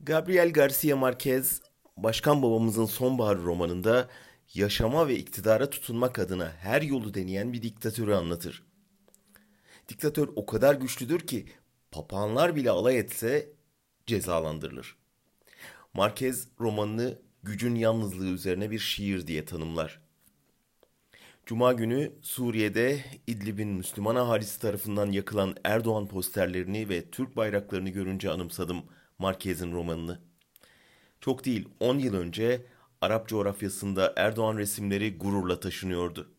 Gabriel Garcia Marquez, Başkan Babamızın Sonbahar romanında yaşama ve iktidara tutunmak adına her yolu deneyen bir diktatörü anlatır. Diktatör o kadar güçlüdür ki papağanlar bile alay etse cezalandırılır. Marquez romanını gücün yalnızlığı üzerine bir şiir diye tanımlar. Cuma günü Suriye'de İdlib'in Müslüman ahalisi tarafından yakılan Erdoğan posterlerini ve Türk bayraklarını görünce anımsadım Marquez'in romanını. Çok değil 10 yıl önce Arap coğrafyasında Erdoğan resimleri gururla taşınıyordu.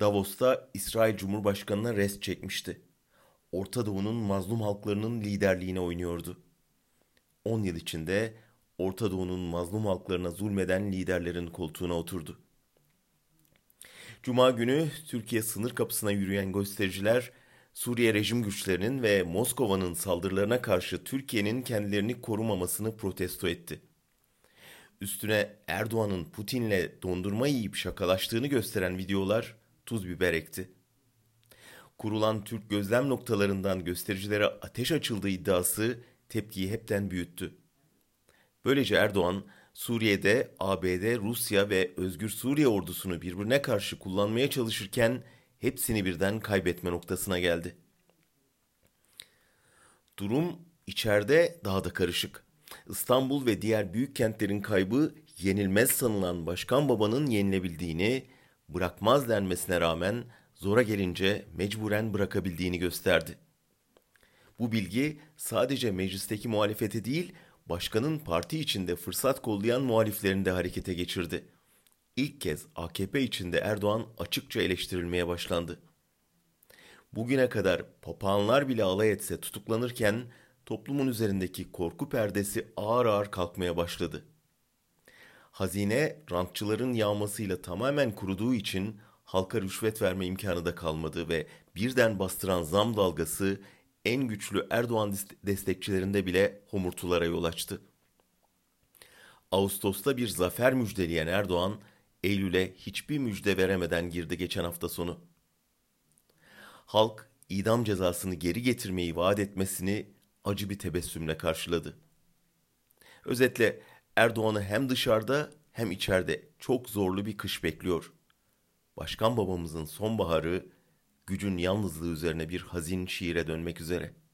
Davos'ta İsrail Cumhurbaşkanı'na rest çekmişti. Orta Doğu'nun mazlum halklarının liderliğine oynuyordu. 10 yıl içinde Orta Doğu'nun mazlum halklarına zulmeden liderlerin koltuğuna oturdu. Cuma günü Türkiye sınır kapısına yürüyen göstericiler Suriye rejim güçlerinin ve Moskova'nın saldırılarına karşı Türkiye'nin kendilerini korumamasını protesto etti. Üstüne Erdoğan'ın Putin'le dondurma yiyip şakalaştığını gösteren videolar tuz biber ekti. Kurulan Türk gözlem noktalarından göstericilere ateş açıldığı iddiası tepkiyi hepten büyüttü. Böylece Erdoğan, Suriye'de ABD, Rusya ve Özgür Suriye ordusunu birbirine karşı kullanmaya çalışırken hepsini birden kaybetme noktasına geldi. Durum içeride daha da karışık. İstanbul ve diğer büyük kentlerin kaybı yenilmez sanılan başkan babanın yenilebildiğini, bırakmaz denmesine rağmen zora gelince mecburen bırakabildiğini gösterdi. Bu bilgi sadece meclisteki muhalefeti değil, başkanın parti içinde fırsat kollayan muhaliflerini de harekete geçirdi. İlk kez AKP içinde Erdoğan açıkça eleştirilmeye başlandı. Bugüne kadar papağanlar bile alay etse tutuklanırken toplumun üzerindeki korku perdesi ağır ağır kalkmaya başladı. Hazine rantçıların yağmasıyla tamamen kuruduğu için halka rüşvet verme imkanı da kalmadı ve birden bastıran zam dalgası en güçlü Erdoğan destekçilerinde bile homurtulara yol açtı. Ağustos'ta bir zafer müjdeleyen Erdoğan, Eylül'e hiçbir müjde veremeden girdi geçen hafta sonu. Halk idam cezasını geri getirmeyi vaat etmesini acı bir tebessümle karşıladı. Özetle Erdoğan'ı hem dışarıda hem içeride çok zorlu bir kış bekliyor. Başkan babamızın sonbaharı gücün yalnızlığı üzerine bir hazin şiire dönmek üzere.''